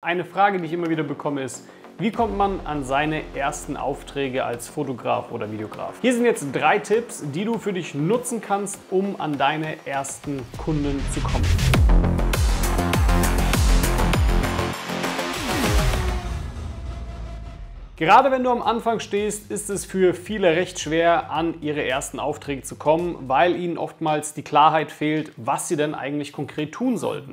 Eine Frage, die ich immer wieder bekomme, ist, wie kommt man an seine ersten Aufträge als Fotograf oder Videograf? Hier sind jetzt drei Tipps, die du für dich nutzen kannst, um an deine ersten Kunden zu kommen. Gerade wenn du am Anfang stehst, ist es für viele recht schwer, an ihre ersten Aufträge zu kommen, weil ihnen oftmals die Klarheit fehlt, was sie denn eigentlich konkret tun sollten.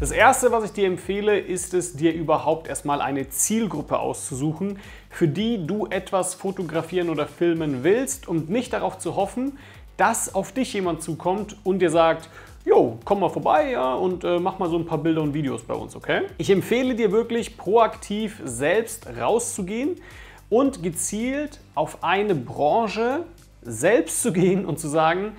Das erste, was ich dir empfehle, ist es, dir überhaupt erstmal eine Zielgruppe auszusuchen, für die du etwas fotografieren oder filmen willst und nicht darauf zu hoffen, dass auf dich jemand zukommt und dir sagt, Jo, komm mal vorbei ja, und äh, mach mal so ein paar Bilder und Videos bei uns, okay? Ich empfehle dir wirklich proaktiv selbst rauszugehen und gezielt auf eine Branche selbst zu gehen und zu sagen,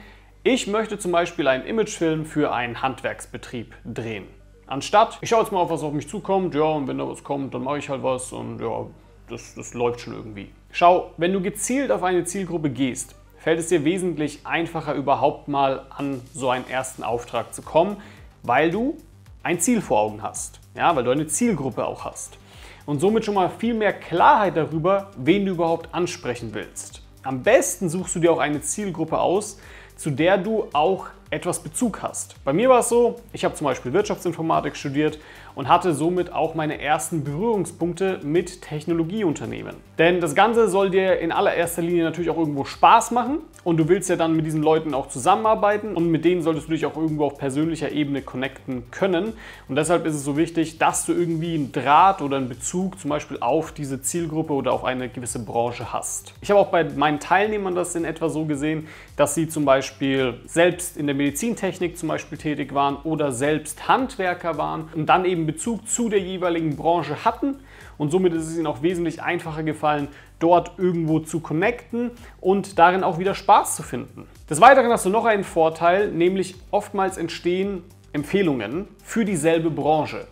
ich möchte zum Beispiel einen Imagefilm für einen Handwerksbetrieb drehen. Anstatt, ich schaue jetzt mal auf was auf mich zukommt, ja, und wenn da was kommt, dann mache ich halt was und ja, das, das läuft schon irgendwie. Schau, wenn du gezielt auf eine Zielgruppe gehst, fällt es dir wesentlich einfacher, überhaupt mal an so einen ersten Auftrag zu kommen, weil du ein Ziel vor Augen hast. Ja, weil du eine Zielgruppe auch hast. Und somit schon mal viel mehr Klarheit darüber, wen du überhaupt ansprechen willst. Am besten suchst du dir auch eine Zielgruppe aus, zu der du auch etwas Bezug hast. Bei mir war es so, ich habe zum Beispiel Wirtschaftsinformatik studiert und hatte somit auch meine ersten Berührungspunkte mit Technologieunternehmen. Denn das Ganze soll dir in allererster Linie natürlich auch irgendwo Spaß machen und du willst ja dann mit diesen Leuten auch zusammenarbeiten und mit denen solltest du dich auch irgendwo auf persönlicher Ebene connecten können. Und deshalb ist es so wichtig, dass du irgendwie einen Draht oder einen Bezug zum Beispiel auf diese Zielgruppe oder auf eine gewisse Branche hast. Ich habe auch bei meinen Teilnehmern das in etwa so gesehen, dass sie zum Beispiel selbst in der Medizintechnik zum Beispiel tätig waren oder selbst Handwerker waren und dann eben Bezug zu der jeweiligen Branche hatten und somit ist es ihnen auch wesentlich einfacher gefallen, dort irgendwo zu connecten und darin auch wieder Spaß zu finden. Des Weiteren hast du noch einen Vorteil, nämlich oftmals entstehen Empfehlungen für dieselbe Branche.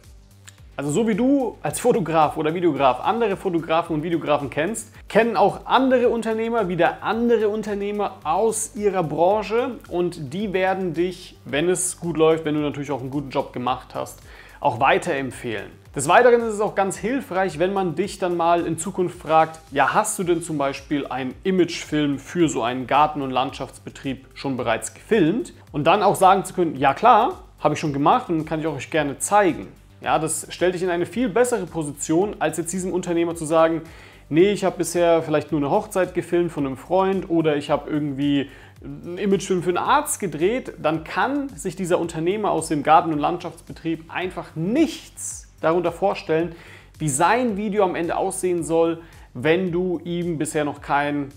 Also so wie du als Fotograf oder Videograf andere Fotografen und Videografen kennst, kennen auch andere Unternehmer wieder andere Unternehmer aus ihrer Branche und die werden dich, wenn es gut läuft, wenn du natürlich auch einen guten Job gemacht hast, auch weiterempfehlen. Des Weiteren ist es auch ganz hilfreich, wenn man dich dann mal in Zukunft fragt, ja, hast du denn zum Beispiel einen Imagefilm für so einen Garten- und Landschaftsbetrieb schon bereits gefilmt? Und dann auch sagen zu können, ja klar, habe ich schon gemacht und kann ich euch gerne zeigen. Ja, das stellt dich in eine viel bessere Position, als jetzt diesem Unternehmer zu sagen, nee, ich habe bisher vielleicht nur eine Hochzeit gefilmt von einem Freund oder ich habe irgendwie einen Imagefilm für einen Arzt gedreht, dann kann sich dieser Unternehmer aus dem Garten- und Landschaftsbetrieb einfach nichts darunter vorstellen, wie sein Video am Ende aussehen soll, wenn du ihm bisher noch kein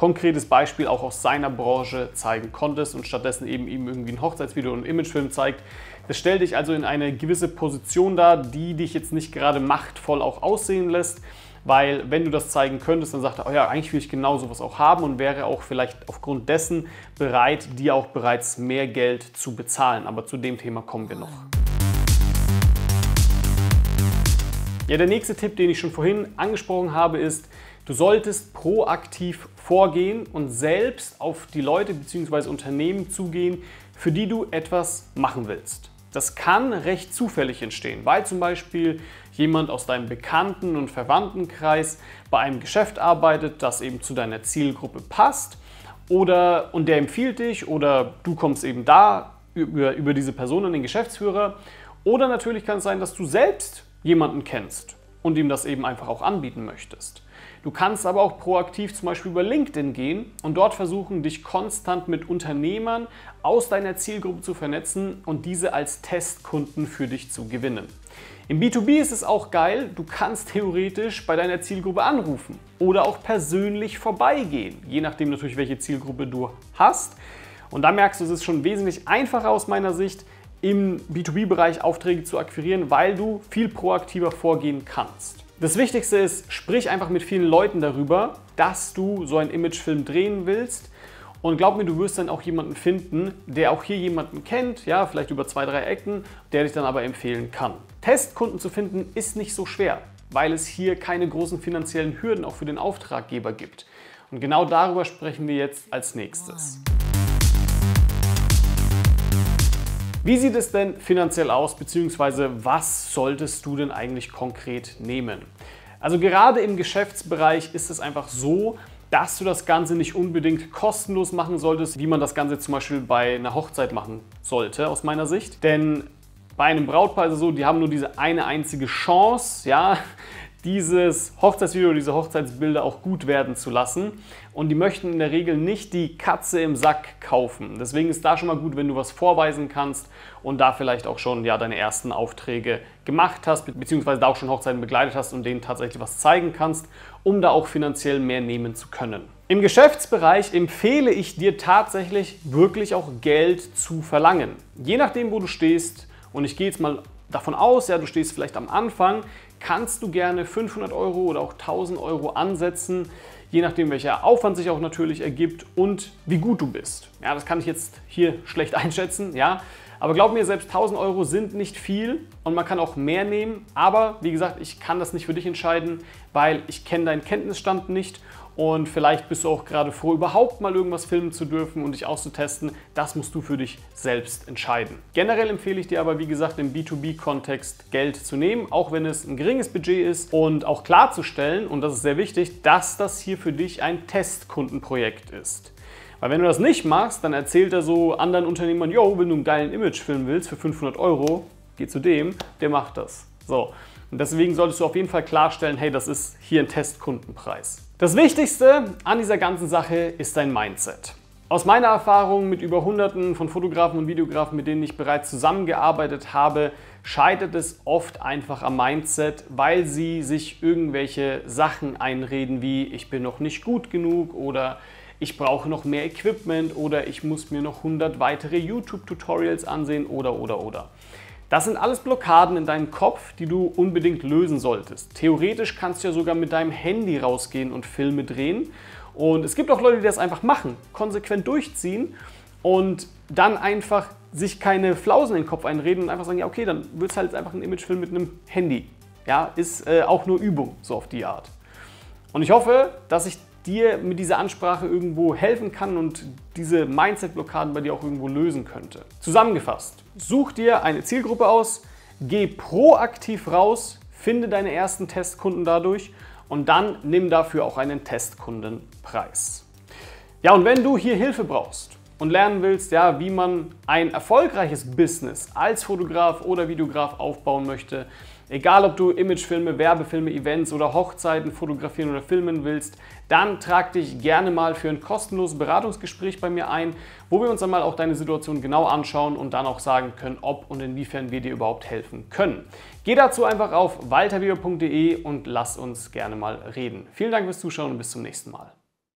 konkretes Beispiel auch aus seiner Branche zeigen konntest und stattdessen eben ihm irgendwie ein Hochzeitsvideo und einen Imagefilm zeigt. Das stellt dich also in eine gewisse Position dar, die dich jetzt nicht gerade machtvoll auch aussehen lässt, weil wenn du das zeigen könntest, dann sagt er, oh ja, eigentlich will ich genau sowas auch haben und wäre auch vielleicht aufgrund dessen bereit, dir auch bereits mehr Geld zu bezahlen. Aber zu dem Thema kommen wir noch. Ja, der nächste Tipp, den ich schon vorhin angesprochen habe, ist, du solltest proaktiv vorgehen und selbst auf die Leute bzw. Unternehmen zugehen, für die du etwas machen willst. Das kann recht zufällig entstehen, weil zum Beispiel jemand aus deinem Bekannten- und Verwandtenkreis bei einem Geschäft arbeitet, das eben zu deiner Zielgruppe passt oder und der empfiehlt dich oder du kommst eben da über, über diese Person an den Geschäftsführer oder natürlich kann es sein, dass du selbst jemanden kennst und ihm das eben einfach auch anbieten möchtest. Du kannst aber auch proaktiv zum Beispiel über LinkedIn gehen und dort versuchen, dich konstant mit Unternehmern aus deiner Zielgruppe zu vernetzen und diese als Testkunden für dich zu gewinnen. Im B2B ist es auch geil, du kannst theoretisch bei deiner Zielgruppe anrufen oder auch persönlich vorbeigehen, je nachdem natürlich, welche Zielgruppe du hast. Und da merkst du, es ist schon wesentlich einfacher aus meiner Sicht, im B2B-Bereich Aufträge zu akquirieren, weil du viel proaktiver vorgehen kannst. Das Wichtigste ist, sprich einfach mit vielen Leuten darüber, dass du so einen Imagefilm drehen willst. Und glaub mir, du wirst dann auch jemanden finden, der auch hier jemanden kennt, ja, vielleicht über zwei, drei Ecken, der dich dann aber empfehlen kann. Testkunden zu finden ist nicht so schwer, weil es hier keine großen finanziellen Hürden auch für den Auftraggeber gibt. Und genau darüber sprechen wir jetzt als nächstes. Wie sieht es denn finanziell aus, beziehungsweise was solltest du denn eigentlich konkret nehmen? Also gerade im Geschäftsbereich ist es einfach so, dass du das Ganze nicht unbedingt kostenlos machen solltest, wie man das Ganze zum Beispiel bei einer Hochzeit machen sollte, aus meiner Sicht. Denn bei einem Brautpaar ist es so, die haben nur diese eine einzige Chance, ja, dieses Hochzeitsvideo, diese Hochzeitsbilder auch gut werden zu lassen. Und die möchten in der Regel nicht die Katze im Sack kaufen. Deswegen ist da schon mal gut, wenn du was vorweisen kannst und da vielleicht auch schon ja, deine ersten Aufträge gemacht hast, beziehungsweise da auch schon Hochzeiten begleitet hast und denen tatsächlich was zeigen kannst, um da auch finanziell mehr nehmen zu können. Im Geschäftsbereich empfehle ich dir tatsächlich wirklich auch Geld zu verlangen. Je nachdem, wo du stehst, und ich gehe jetzt mal davon aus, ja, du stehst vielleicht am Anfang, kannst du gerne 500 Euro oder auch 1000 Euro ansetzen, je nachdem welcher Aufwand sich auch natürlich ergibt und wie gut du bist. Ja, das kann ich jetzt hier schlecht einschätzen, ja. Aber glaub mir, selbst 1000 Euro sind nicht viel und man kann auch mehr nehmen. Aber wie gesagt, ich kann das nicht für dich entscheiden, weil ich kenne deinen Kenntnisstand nicht und vielleicht bist du auch gerade froh, überhaupt mal irgendwas filmen zu dürfen und dich auszutesten. Das musst du für dich selbst entscheiden. Generell empfehle ich dir aber, wie gesagt, im B2B-Kontext Geld zu nehmen, auch wenn es ein geringes Budget ist und auch klarzustellen, und das ist sehr wichtig, dass das hier für dich ein Testkundenprojekt ist. Weil wenn du das nicht machst, dann erzählt er so anderen Unternehmern, yo, wenn du einen geilen Imagefilm willst für 500 Euro, geh zu dem, der macht das. So. Und deswegen solltest du auf jeden Fall klarstellen, hey, das ist hier ein Testkundenpreis. Das Wichtigste an dieser ganzen Sache ist dein Mindset. Aus meiner Erfahrung mit über Hunderten von Fotografen und Videografen, mit denen ich bereits zusammengearbeitet habe, scheitert es oft einfach am Mindset, weil sie sich irgendwelche Sachen einreden wie ich bin noch nicht gut genug oder ich brauche noch mehr Equipment oder ich muss mir noch 100 weitere YouTube-Tutorials ansehen oder oder oder. Das sind alles Blockaden in deinem Kopf, die du unbedingt lösen solltest. Theoretisch kannst du ja sogar mit deinem Handy rausgehen und Filme drehen. Und es gibt auch Leute, die das einfach machen, konsequent durchziehen und dann einfach sich keine Flausen in den Kopf einreden und einfach sagen, ja okay, dann wird es halt einfach ein Imagefilm mit einem Handy. Ja, ist äh, auch nur Übung, so auf die Art. Und ich hoffe, dass ich dir mit dieser Ansprache irgendwo helfen kann und diese Mindset-Blockaden bei dir auch irgendwo lösen könnte. Zusammengefasst, such dir eine Zielgruppe aus, geh proaktiv raus, finde deine ersten Testkunden dadurch und dann nimm dafür auch einen Testkundenpreis. Ja, und wenn du hier Hilfe brauchst und lernen willst, ja, wie man ein erfolgreiches Business als Fotograf oder Videograf aufbauen möchte, Egal, ob du Imagefilme, Werbefilme, Events oder Hochzeiten fotografieren oder filmen willst, dann trag dich gerne mal für ein kostenloses Beratungsgespräch bei mir ein, wo wir uns dann mal auch deine Situation genau anschauen und dann auch sagen können, ob und inwiefern wir dir überhaupt helfen können. Geh dazu einfach auf walterweber.de und lass uns gerne mal reden. Vielen Dank fürs Zuschauen und bis zum nächsten Mal.